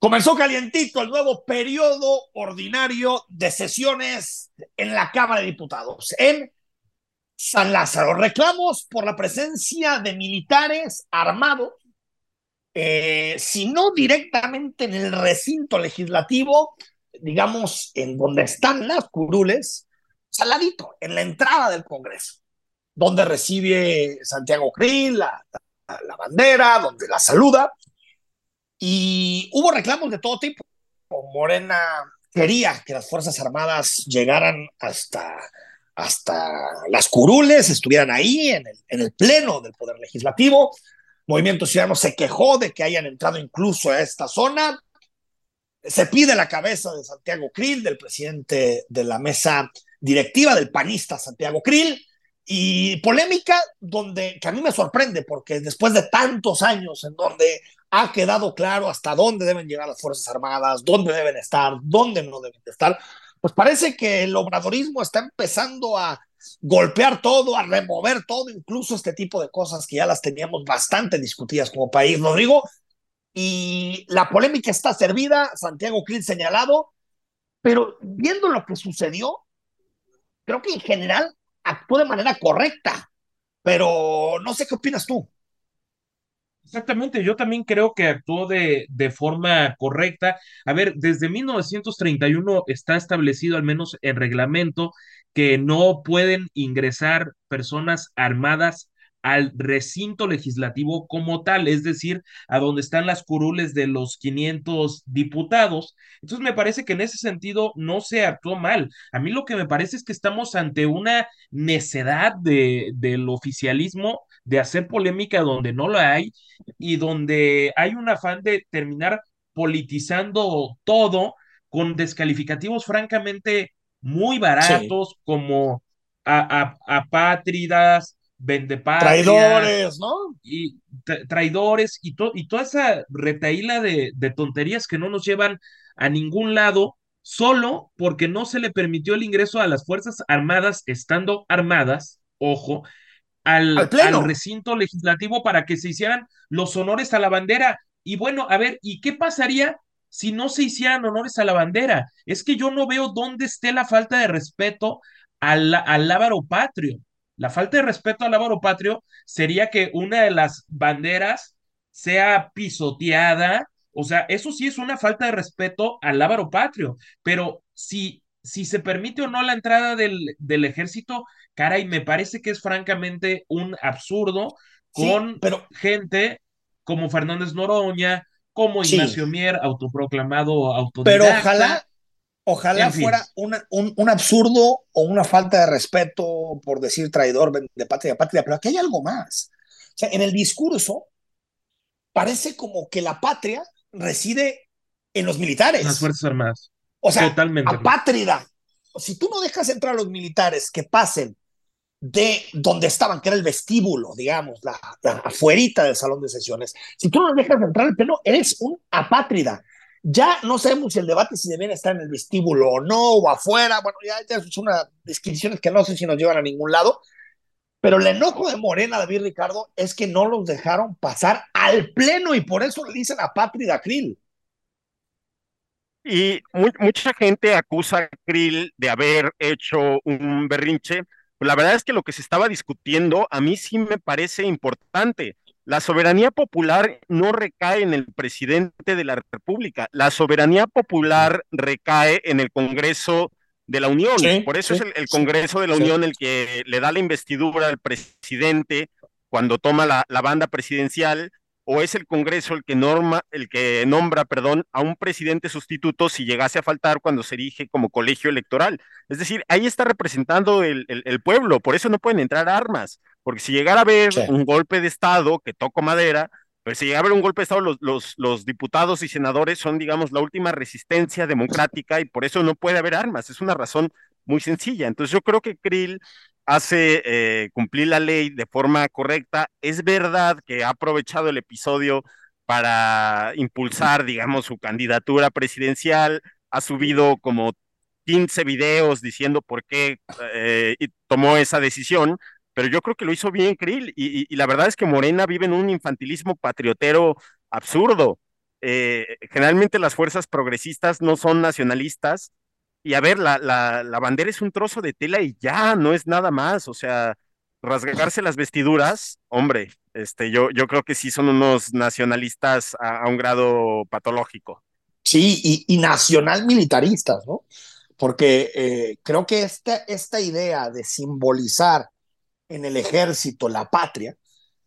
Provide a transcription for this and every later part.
Comenzó calientito el nuevo periodo ordinario de sesiones en la Cámara de Diputados en San Lázaro. Reclamos por la presencia de militares armados, eh, si no directamente en el recinto legislativo, digamos, en donde están las curules, saladito, en la entrada del Congreso, donde recibe Santiago Krill la, la bandera, donde la saluda y hubo reclamos de todo tipo. Morena quería que las Fuerzas Armadas llegaran hasta, hasta las curules, estuvieran ahí en el, en el pleno del Poder Legislativo. Movimiento Ciudadano se quejó de que hayan entrado incluso a esta zona. Se pide la cabeza de Santiago Krill, del presidente de la mesa directiva del panista Santiago Krill, y polémica donde que a mí me sorprende porque después de tantos años en donde ha quedado claro hasta dónde deben llegar las Fuerzas Armadas, dónde deben estar, dónde no deben estar, pues parece que el obradorismo está empezando a golpear todo, a remover todo, incluso este tipo de cosas que ya las teníamos bastante discutidas como país, Rodrigo. Y la polémica está servida, Santiago Krill señalado, pero viendo lo que sucedió, creo que en general actuó de manera correcta, pero no sé qué opinas tú. Exactamente, yo también creo que actuó de, de forma correcta. A ver, desde 1931 está establecido, al menos en reglamento, que no pueden ingresar personas armadas al recinto legislativo como tal, es decir, a donde están las curules de los 500 diputados. Entonces me parece que en ese sentido no se actuó mal. A mí lo que me parece es que estamos ante una necedad de, del oficialismo de hacer polémica donde no la hay y donde hay un afán de terminar politizando todo con descalificativos francamente muy baratos sí. como apátridas, vendepatrias. Traidores, ¿no? Y tra traidores y, to y toda esa retaíla de, de tonterías que no nos llevan a ningún lado solo porque no se le permitió el ingreso a las Fuerzas Armadas estando armadas, ojo, al, al, al, recinto legislativo para que se hicieran los honores a la bandera. Y bueno, a ver, ¿y qué pasaría si no se hicieran honores a la bandera? Es que yo no veo dónde esté la falta de respeto al, al lábaro patrio. La falta de respeto al lábaro patrio sería que una de las banderas sea pisoteada. O sea, eso sí es una falta de respeto al lábaro patrio. Pero si si se permite o no la entrada del, del, ejército, caray, me parece que es francamente un absurdo con sí, pero... gente como Fernández Noroña, como Ignacio sí. Mier, autoproclamado autodidacta. Pero ojalá, ojalá en fuera una, un, un, absurdo o una falta de respeto por decir traidor de patria a patria, pero aquí hay algo más. O sea, en el discurso parece como que la patria reside en los militares. Las Fuerzas Armadas. O sea, Totalmente. apátrida. Si tú no dejas entrar a los militares que pasen de donde estaban, que era el vestíbulo, digamos, la, la afuerita del salón de sesiones, si tú no dejas entrar al pleno, eres un apátrida. Ya no sabemos si el debate si deben estar en el vestíbulo o no, o afuera, bueno, ya, ya son unas descripciones que no sé si nos llevan a ningún lado, pero el enojo de Morena, David Ricardo, es que no los dejaron pasar al pleno y por eso le dicen apátrida Krill. Y muy, mucha gente acusa a Krill de haber hecho un berrinche. La verdad es que lo que se estaba discutiendo a mí sí me parece importante. La soberanía popular no recae en el presidente de la República. La soberanía popular recae en el Congreso de la Unión. Sí, Por eso sí, es el, el, Congreso de la Unión el que le da la investidura al presidente cuando toma la, la banda presidencial o es el Congreso el que norma, el que nombra, perdón, a un presidente sustituto si llegase a faltar cuando se erige como colegio electoral. Es decir, ahí está representando el, el, el pueblo, por eso no pueden entrar armas, porque si llegara a haber sí. un golpe de Estado, que toco madera, pero si llega a haber un golpe de Estado, los, los, los, diputados y senadores son, digamos, la última resistencia democrática y por eso no puede haber armas. Es una razón muy sencilla. Entonces yo creo que Krill hace eh, cumplir la ley de forma correcta. Es verdad que ha aprovechado el episodio para impulsar, digamos, su candidatura presidencial, ha subido como 15 videos diciendo por qué eh, tomó esa decisión, pero yo creo que lo hizo bien Krill y, y, la verdad es que Morena vive en un infantilismo patriotero absurdo. Eh, generalmente las fuerzas progresistas no son nacionalistas. Y a ver, la, la, la bandera es un trozo de tela y ya, no es nada más. O sea, rasgarse las vestiduras, hombre, este, yo, yo creo que sí son unos nacionalistas a, un grado patológico. Sí, y, y nacional militaristas, ¿no? Porque eh, creo que esta, esta idea de simbolizar en el ejército la patria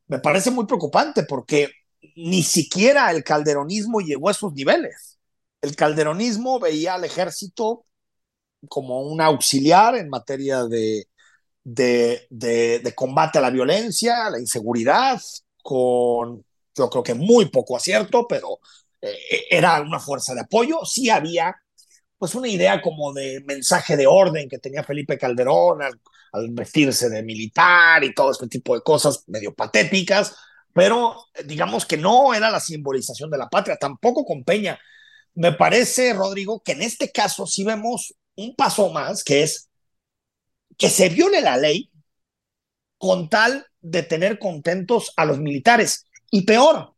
me parece muy preocupante porque ni siquiera el calderonismo llegó a esos niveles. El calderonismo veía al ejército como un auxiliar en materia de, de, de, de, combate a la violencia, a la inseguridad, con yo creo que muy poco acierto, pero eh, era una fuerza de apoyo. Sí había pues una idea como de mensaje de orden que tenía Felipe Calderón al, al vestirse de militar y todo este tipo de cosas medio patéticas, pero digamos que no era la simbolización de la patria, tampoco con Peña. Me parece, Rodrigo, que en este caso sí vemos un paso más, que es que se viole la ley con tal de tener contentos a los militares. Y peor,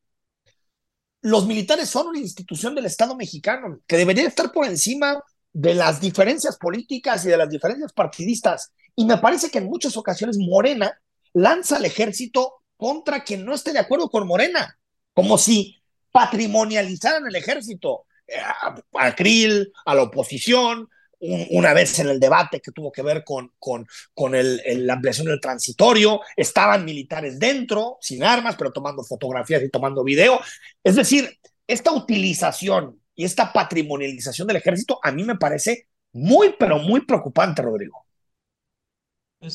los militares son una institución del Estado mexicano que debería estar por encima de las diferencias políticas y de las diferencias partidistas. Y me parece que en muchas ocasiones Morena lanza al ejército contra quien no esté de acuerdo con Morena, como si patrimonializaran el ejército, eh, a Krill, a la oposición, una vez en el debate que tuvo que ver con, con, con el, la ampliación del transitorio, estaban militares dentro, sin armas, pero tomando fotografías y tomando video. Es decir, esta utilización y esta patrimonialización del ejército a mí me parece muy, pero muy preocupante, Rodrigo.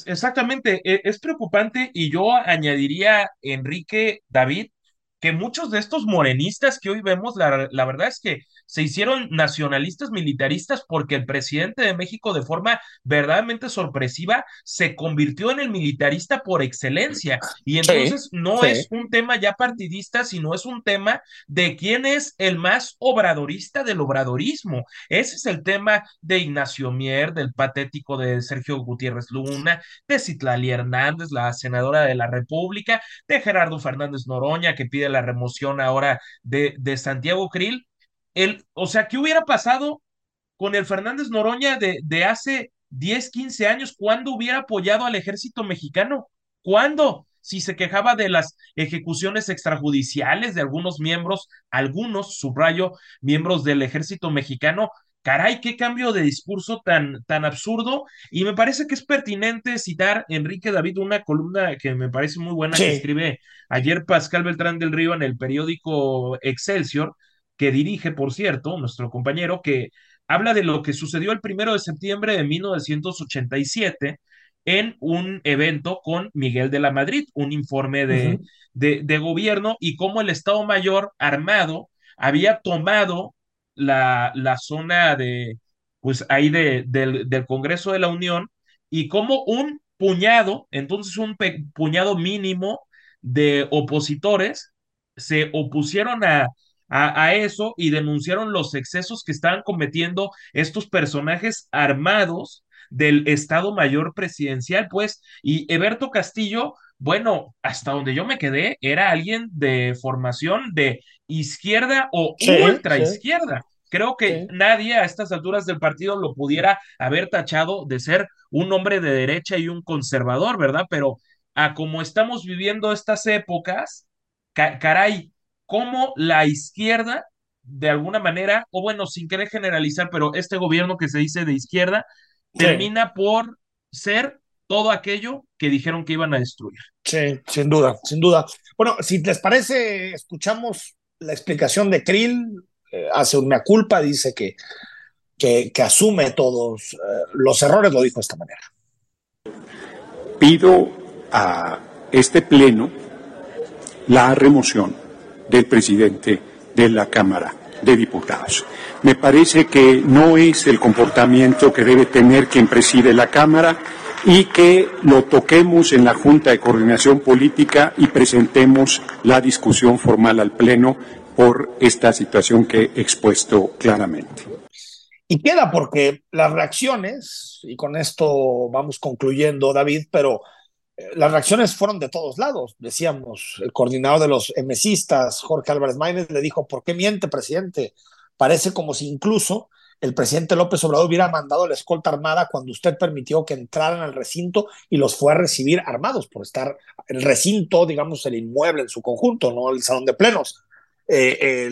Exactamente, e, es preocupante y yo añadiría, Enrique, David, que muchos de estos morenistas que hoy vemos, la, la, verdad es que se hicieron nacionalistas militaristas porque el presidente de México de forma verdaderamente sorpresiva se convirtió en el militarista por excelencia. Y entonces sí, no sí. es un tema ya partidista, sino es un tema de quién es el más obradorista del obradorismo. Ese es el tema de Ignacio Mier, del patético de Sergio Gutiérrez Luna, de Citlali Hernández, la senadora de la República, de Gerardo Fernández Noroña, que pide la remoción ahora de, de Santiago Krill. El, o sea, ¿qué hubiera pasado con el Fernández Noroña de, de hace 10, 15 años? ¿Cuándo hubiera apoyado al ejército mexicano? ¿Cuándo? Si se quejaba de las ejecuciones extrajudiciales de algunos miembros, algunos, subrayo, miembros del ejército mexicano, caray, qué cambio de discurso tan, tan absurdo. Y me parece que es pertinente citar, Enrique David, una columna que me parece muy buena sí. que escribe ayer Pascal Beltrán del Río en el periódico Excelsior, que dirige, por cierto, nuestro compañero, que habla de lo que sucedió el primero de septiembre de 1987 en un evento con Miguel de la Madrid, un informe de, uh -huh. de, de gobierno y cómo el Estado Mayor armado había tomado la, la zona de, pues ahí de, del, del Congreso de la Unión y como un puñado, entonces un puñado mínimo de opositores se opusieron a, a, a, eso y denunciaron los excesos que estaban cometiendo estos personajes armados del Estado Mayor Presidencial, pues, y Eberto Castillo, bueno, hasta donde yo me quedé, era alguien de formación de izquierda o sí, ultra sí. izquierda. Creo que sí. nadie a estas alturas del partido lo pudiera haber tachado de ser un hombre de derecha y un conservador, ¿verdad? Pero a como estamos viviendo estas épocas, ca caray, cómo la izquierda, de alguna manera, o bueno, sin querer generalizar, pero este gobierno que se dice de izquierda, termina por ser todo aquello que dijeron que iban a destruir. Sí, sin duda, sin duda. Bueno, si les parece, escuchamos la explicación de Krill, eh, hace una culpa, dice que, que, que asume todos eh, los errores, lo dijo de esta manera. Pido a este pleno la remoción del presidente de la Cámara de Diputados. Me parece que no es el comportamiento que debe tener quien preside la Cámara y que lo toquemos en la Junta de Coordinación Política y presentemos la discusión formal al Pleno por esta situación que he expuesto claramente. Y queda porque las reacciones, y con esto vamos concluyendo, David, pero las reacciones fueron de todos lados. Decíamos, el coordinador de los emesistas, Jorge Álvarez Maínez, le dijo, ¿por qué miente, presidente? Parece como si incluso el presidente López Obrador hubiera mandado la escolta armada cuando usted permitió que entraran al recinto y los fue a recibir armados por estar el recinto, digamos, el inmueble en su conjunto, no el salón de plenos. Eh,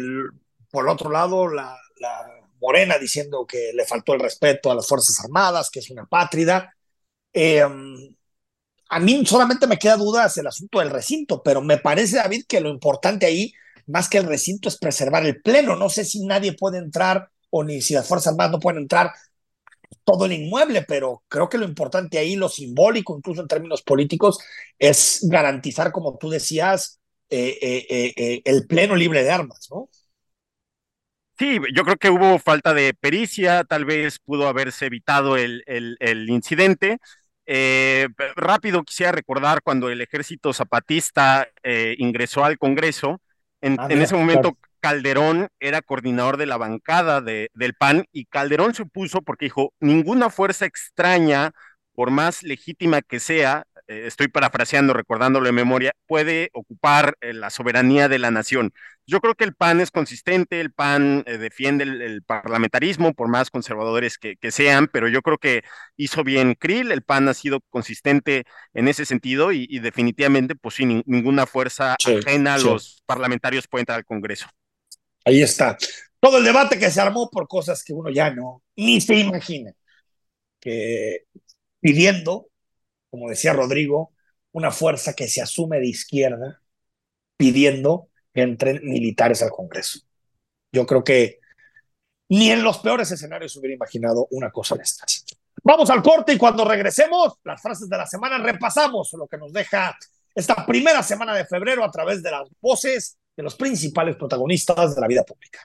por otro lado, la, la, Morena diciendo que le faltó el respeto a las Fuerzas Armadas, que es una pátrida. Eh, a mí solamente me queda dudas el asunto del recinto, pero me parece, David, que lo importante ahí, más que el recinto, es preservar el pleno. No sé si nadie puede entrar o ni si las Fuerzas Armadas no pueden entrar todo el inmueble, pero creo que lo importante ahí, lo simbólico, incluso en términos políticos, es garantizar, como tú decías, eh, eh, eh, el pleno libre de armas, ¿no? Sí, yo creo que hubo falta de pericia, tal vez pudo haberse evitado el, el, el incidente. rápido quisiera recordar cuando el ejército zapatista ingresó al Congreso, en, ah, en ese momento claro. Calderón era coordinador de la bancada de, del PAN y Calderón se opuso porque dijo, ninguna fuerza extraña, por más legítima que sea, eh, estoy parafraseando, recordándolo de memoria, puede ocupar eh, la soberanía de la nación. Yo creo que el PAN es consistente, el PAN eh, defiende el, el, parlamentarismo, por más conservadores que, que, sean, pero yo creo que hizo bien Krill, el PAN ha sido consistente en ese sentido y, y definitivamente, pues sí, ni, ninguna fuerza sí, ajena a sí. los parlamentarios puede entrar al Congreso. Ahí está. Todo el debate que se armó por cosas que uno ya no ni se imagina. Que pidiendo, como decía Rodrigo, una fuerza que se asume de izquierda, pidiendo que entren militares al Congreso. Yo creo que ni en los peores escenarios hubiera imaginado una cosa de estas. Vamos al corte y cuando regresemos, las frases de la semana, repasamos lo que nos deja esta primera semana de febrero a través de las voces de los principales protagonistas de la vida pública.